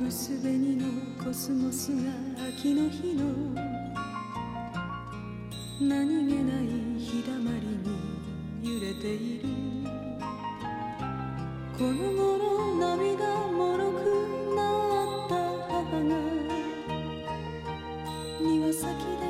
薄紅のコスモスが秋の日の何気ない日だまりに揺れているこの頃涙もろくなった母が庭先で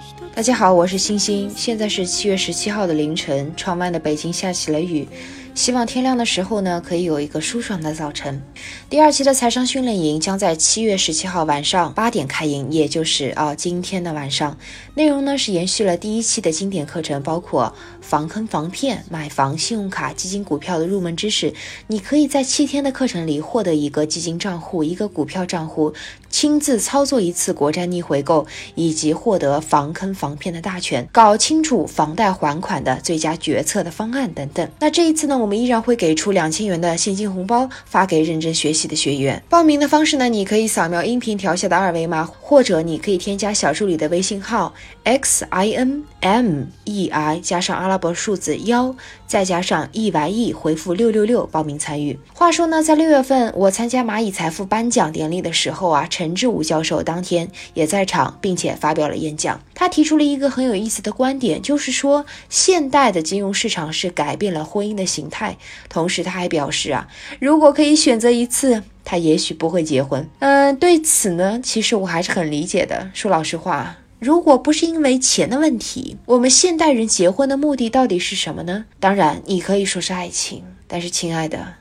一つ大家好，我是星星，现在是七月十七号的凌晨，窗外的北京下起了雨， 希望天亮的时候呢，可以有一个舒爽的早晨。第二期的财商训练营将在七月十七号晚上八点开营，也就是啊今天的晚上。内容呢是延续了第一期的经典课程，包括防坑防骗、买房、信用卡、基金、股票的入门知识。你可以在七天的课程里获得一个基金账户、一个股票账户，亲自操作一次国债逆回购，以及获得防坑防骗的大全，搞清楚房贷还款的最佳决策的方案等等。那这一次呢，我们依然会给出两千元的现金红包发给认真学习的学员。报名的方式呢，你可以扫描音频条下的二维码，或者你可以添加小助理的微信号 x i n m e i 加上阿拉伯数字幺，再加上 e y e 回复六六六报名参与。话说呢，在六月份我参加蚂蚁财富颁奖典礼的时候啊，陈志武教授当天也在场，并且发表了演讲。他提出了一个很有意思的观点，就是说现代的金融市场是改变了婚姻的形态。同时，他还表示啊，如果可以选择一次，他也许不会结婚。嗯，对此呢，其实我还是很理解的。说老实话。如果不是因为钱的问题，我们现代人结婚的目的到底是什么呢？当然，你可以说是爱情，但是亲爱的，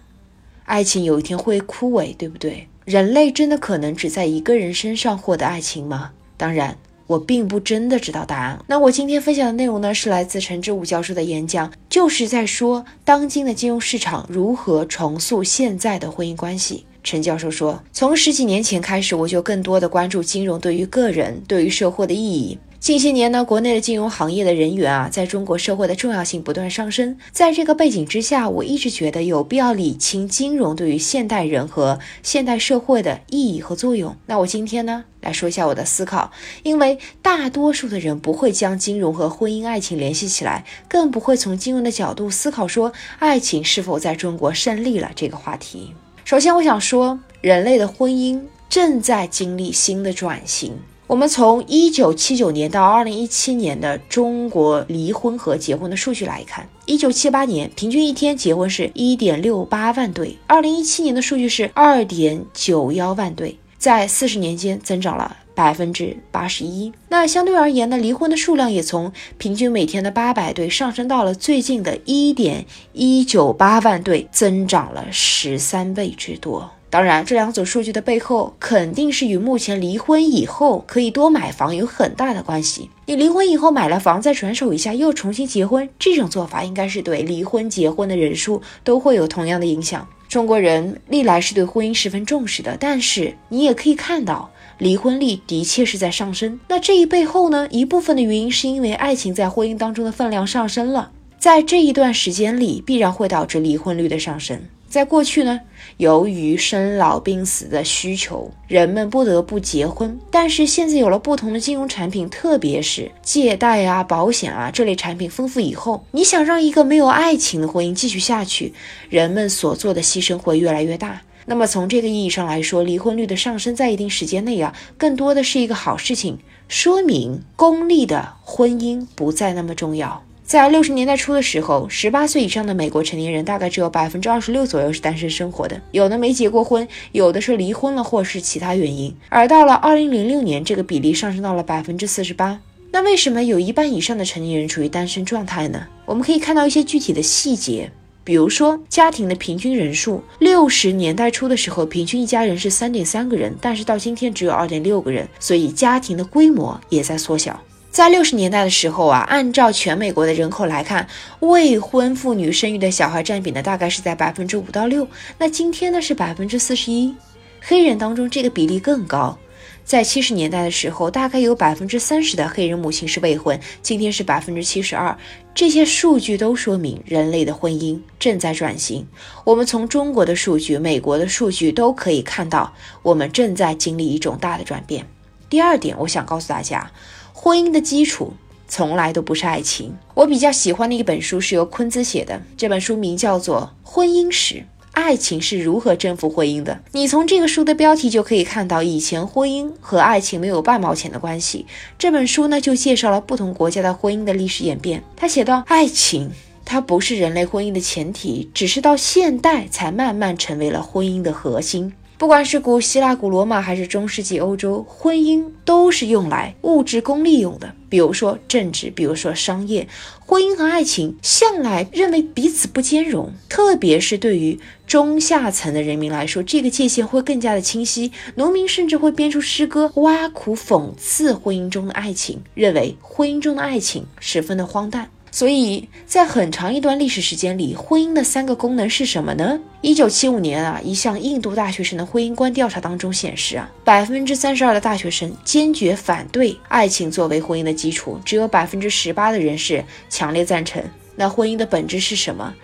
爱情有一天会枯萎，对不对？人类真的可能只在一个人身上获得爱情吗？当然，我并不真的知道答案。那我今天分享的内容呢，是来自陈志武教授的演讲，就是在说当今的金融市场如何重塑现在的婚姻关系。陈教授说：“从十几年前开始，我就更多的关注金融对于个人、对于社会的意义。近些年呢，国内的金融行业的人员啊，在中国社会的重要性不断上升。在这个背景之下，我一直觉得有必要理清金融对于现代人和现代社会的意义和作用。那我今天呢，来说一下我的思考，因为大多数的人不会将金融和婚姻、爱情联系起来，更不会从金融的角度思考说爱情是否在中国胜利了这个话题。”首先，我想说，人类的婚姻正在经历新的转型。我们从一九七九年到二零一七年的中国离婚和结婚的数据来看，一九七八年平均一天结婚是一点六八万对，二零一七年的数据是二点九幺万对，在四十年间增长了百分之八十一。那相对而言呢，离婚的数量也从平均每天的八百对上升到了最近的一点一九八万对，增长了十三倍之多。当然，这两组数据的背后肯定是与目前离婚以后可以多买房有很大的关系。你离婚以后买了房，再转手一下又重新结婚，这种做法应该是对离婚结婚的人数都会有同样的影响。中国人历来是对婚姻十分重视的，但是你也可以看到，离婚率的确是在上升。那这一背后呢，一部分的原因是因为爱情在婚姻当中的分量上升了，在这一段时间里必然会导致离婚率的上升。在过去呢，由于生老病死的需求，人们不得不结婚。但是现在有了不同的金融产品，特别是借贷啊、保险啊这类产品丰富以后，你想让一个没有爱情的婚姻继续下去，人们所做的牺牲会越来越大。那么从这个意义上来说，离婚率的上升在一定时间内啊，更多的是一个好事情，说明功利的婚姻不再那么重要。在六十年代初的时候，十八岁以上的美国成年人大概只有百分之二十六左右是单身生活的，有的没结过婚，有的是离婚了或是其他原因。而到了二零零六年，这个比例上升到了百分之四十八。那为什么有一半以上的成年人处于单身状态呢？我们可以看到一些具体的细节，比如说家庭的平均人数，六十年代初的时候，平均一家人是三点三个人，但是到今天只有二点六个人，所以家庭的规模也在缩小。在六十年代的时候啊，按照全美国的人口来看，未婚妇女生育的小孩占比呢，大概是在百分之五到六。那今天呢是百分之四十一，黑人当中这个比例更高。在七十年代的时候，大概有百分之三十的黑人母亲是未婚，今天是百分之七十二。这些数据都说明人类的婚姻正在转型。我们从中国的数据、美国的数据都可以看到，我们正在经历一种大的转变。第二点，我想告诉大家。婚姻的基础从来都不是爱情。我比较喜欢的一本书是由昆兹写的，这本书名叫做《婚姻史》。爱情是如何征服婚姻的。你从这个书的标题就可以看到，以前婚姻和爱情没有半毛钱的关系。这本书呢，就介绍了不同国家的婚姻的历史演变。他写道，爱情它不是人类婚姻的前提，只是到现代才慢慢成为了婚姻的核心。不管是古希腊、古罗马，还是中世纪欧洲，婚姻都是用来物质功利用的。比如说政治，比如说商业，婚姻和爱情向来认为彼此不兼容。特别是对于中下层的人民来说，这个界限会更加的清晰。农民甚至会编出诗歌，挖苦讽刺婚姻中的爱情，认为婚姻中的爱情十分的荒诞。所以在很长一段历史时间里，婚姻的三个功能是什么呢？一九七五年啊，一项印度大学生的婚姻观调查当中显示啊，百分之三十二的大学生坚决反对爱情作为婚姻的基础，只有百分之十八的人是强烈赞成。那婚姻的本质是什么？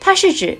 它是指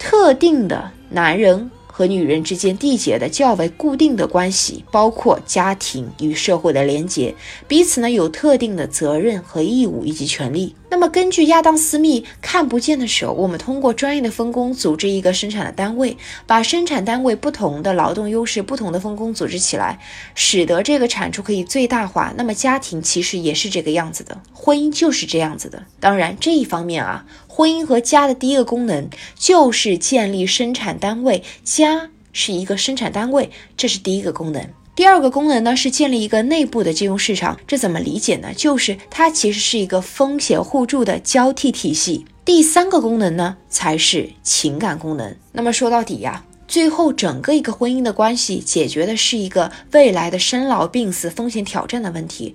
特定的男人。和女人之间缔结的较为固定的关系，包括家庭与社会的连结，彼此呢有特定的责任和义务以及权利。那么根据亚当·斯密看不见的手，我们通过专业的分工组织一个生产的单位，把生产单位不同的劳动优势、不同的分工组织起来，使得这个产出可以最大化。那么家庭其实也是这个样子的，婚姻就是这样子的。当然这一方面啊。婚姻和家的第一个功能就是建立生产单位，家是一个生产单位，这是第一个功能。第二个功能呢是建立一个内部的金融市场，这怎么理解呢？就是它其实是一个风险互助的交替体系。第三个功能呢才是情感功能。那么说到底呀，最后整个一个婚姻的关系解决的是一个未来的生老病死风险挑战的问题。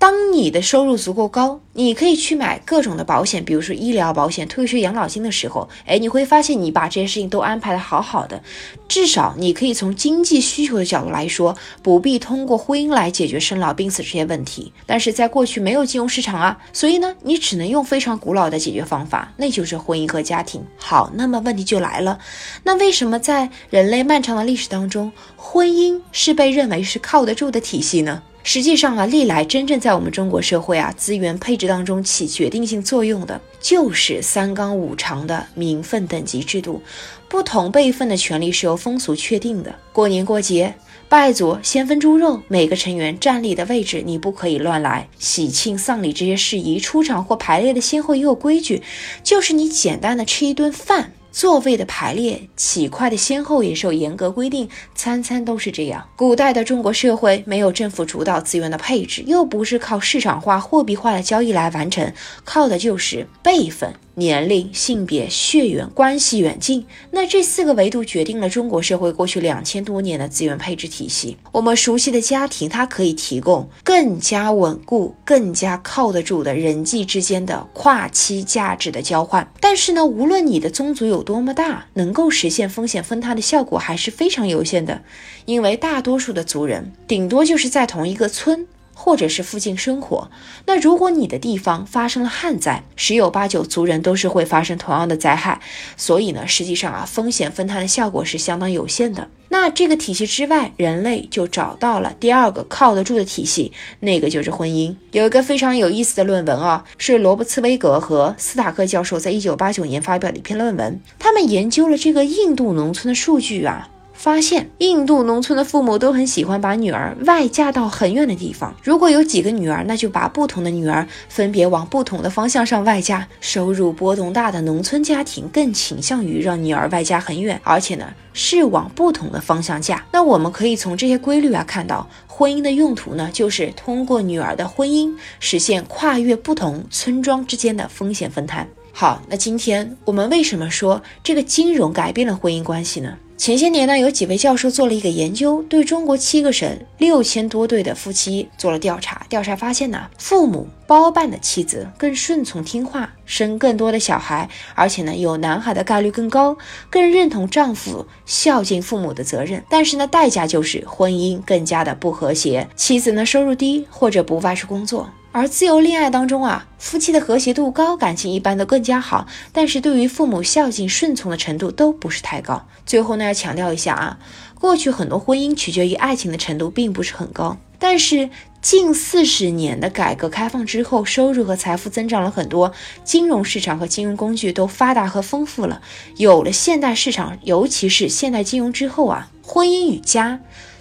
当你的收入足够高，你可以去买各种的保险，比如说医疗保险、退休养老金的时候，哎，你会发现你把这些事情都安排的好好的，至少你可以从经济需求的角度来说，不必通过婚姻来解决生老病死这些问题。但是在过去没有金融市场啊，所以呢，你只能用非常古老的解决方法，那就是婚姻和家庭。好，那么问题就来了，那为什么在人类漫长的历史当中，婚姻是被认为是靠得住的体系呢？实际上啊，历来真正在我们中国社会啊资源配置当中起决定性作用的，就是三纲五常的名分等级制度。不同辈分的权利是由风俗确定的。过年过节、拜祖先分猪肉，每个成员站立的位置你不可以乱来。喜庆丧礼这些事宜，出场或排列的先后也有规矩，就是你简单的吃一顿饭。座位的排列、起筷的先后也受严格规定，餐餐都是这样。古代的中国社会没有政府主导资源的配置，又不是靠市场化、货币化的交易来完成，靠的就是辈分。年龄、性别、血缘关系远近，那这四个维度决定了中国社会过去两千多年的资源配置体系。我们熟悉的家庭，它可以提供更加稳固、更加靠得住的人际之间的跨期价值的交换。但是呢，无论你的宗族有多么大，能够实现风险分摊的效果还是非常有限的，因为大多数的族人顶多就是在同一个村。或者是附近生活，那如果你的地方发生了旱灾，十有八九族人都是会发生同样的灾害，所以呢，实际上啊，风险分摊的效果是相当有限的。那这个体系之外，人类就找到了第二个靠得住的体系，那个就是婚姻。有一个非常有意思的论文啊，是罗伯茨威格和斯塔克教授在一九八九年发表的一篇论文，他们研究了这个印度农村的数据啊。发现印度农村的父母都很喜欢把女儿外嫁到很远的地方。如果有几个女儿，那就把不同的女儿分别往不同的方向上外嫁。收入波动大的农村家庭更倾向于让女儿外嫁很远，而且呢是往不同的方向嫁。那我们可以从这些规律啊看到，婚姻的用途呢就是通过女儿的婚姻实现跨越不同村庄之间的风险分摊。好，那今天我们为什么说这个金融改变了婚姻关系呢？前些年呢，有几位教授做了一个研究，对中国七个省六千多对的夫妻做了调查。调查发现呢，父母包办的妻子更顺从听话，生更多的小孩，而且呢，有男孩的概率更高，更认同丈夫孝敬父母的责任。但是呢，代价就是婚姻更加的不和谐，妻子呢收入低或者不外出工作。而自由恋爱当中啊，夫妻的和谐度高，感情一般都更加好，但是对于父母孝敬顺从的程度都不是太高。最后呢，要强调一下啊，过去很多婚姻取决于爱情的程度并不是很高。但是近四十年的改革开放之后，收入和财富增长了很多，金融市场和金融工具都发达和丰富了。有了现代市场，尤其是现代金融之后啊，婚姻与家。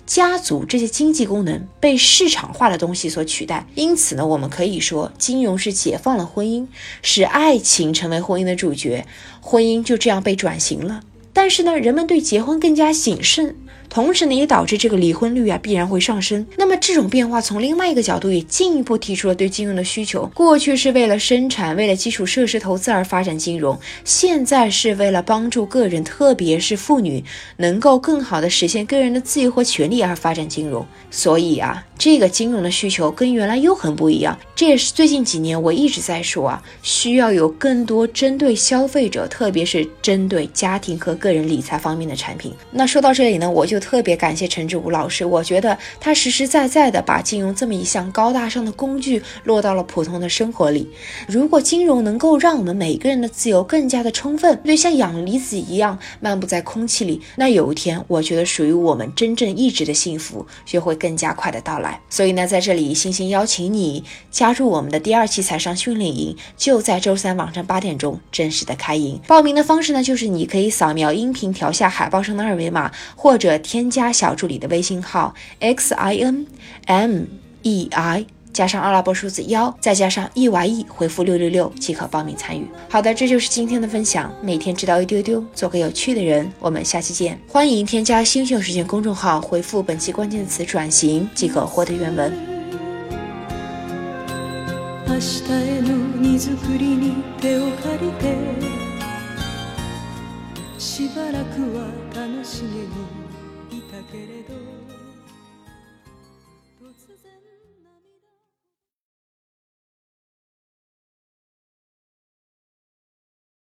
家族这些经济功能被市场化的东西所取代，因此呢，我们可以说，金融是解放了婚姻，使爱情成为婚姻的主角，婚姻就这样被转型了。但是呢，人们对结婚更加谨慎。同时呢，也导致这个离婚率啊必然会上升。那么这种变化从另外一个角度也进一步提出了对金融的需求。过去是为了生产、为了基础设施投资而发展金融，现在是为了帮助个人，特别是妇女，能够更好的实现个人的自由和权利而发展金融。所以啊，这个金融的需求跟原来又很不一样。这也是最近几年我一直在说啊，需要有更多针对消费者，特别是针对家庭和个人理财方面的产品。那说到这里呢，我就。特别感谢陈志武老师，我觉得他实实在在的把金融这么一项高大上的工具落到了普通的生活里。如果金融能够让我们每个人的自由更加的充分，就像氧离子一样漫步在空气里，那有一天，我觉得属于我们真正意志的幸福就会更加快的到来。所以呢，在这里，星星邀请你加入我们的第二期财商训练营，就在周三晚上八点钟正式的开营。报名的方式呢，就是你可以扫描音频条下海报上的二维码，或者。添加小助理的微信号 x i n m e i 加上阿拉伯数字幺，再加上 e y e，回复六六六即可报名参与。好的，这就是今天的分享。每天知道一丢丢，做个有趣的人。我们下期见。欢迎添加星秀时间公众号，回复本期关键词转型即可获得原文。けれど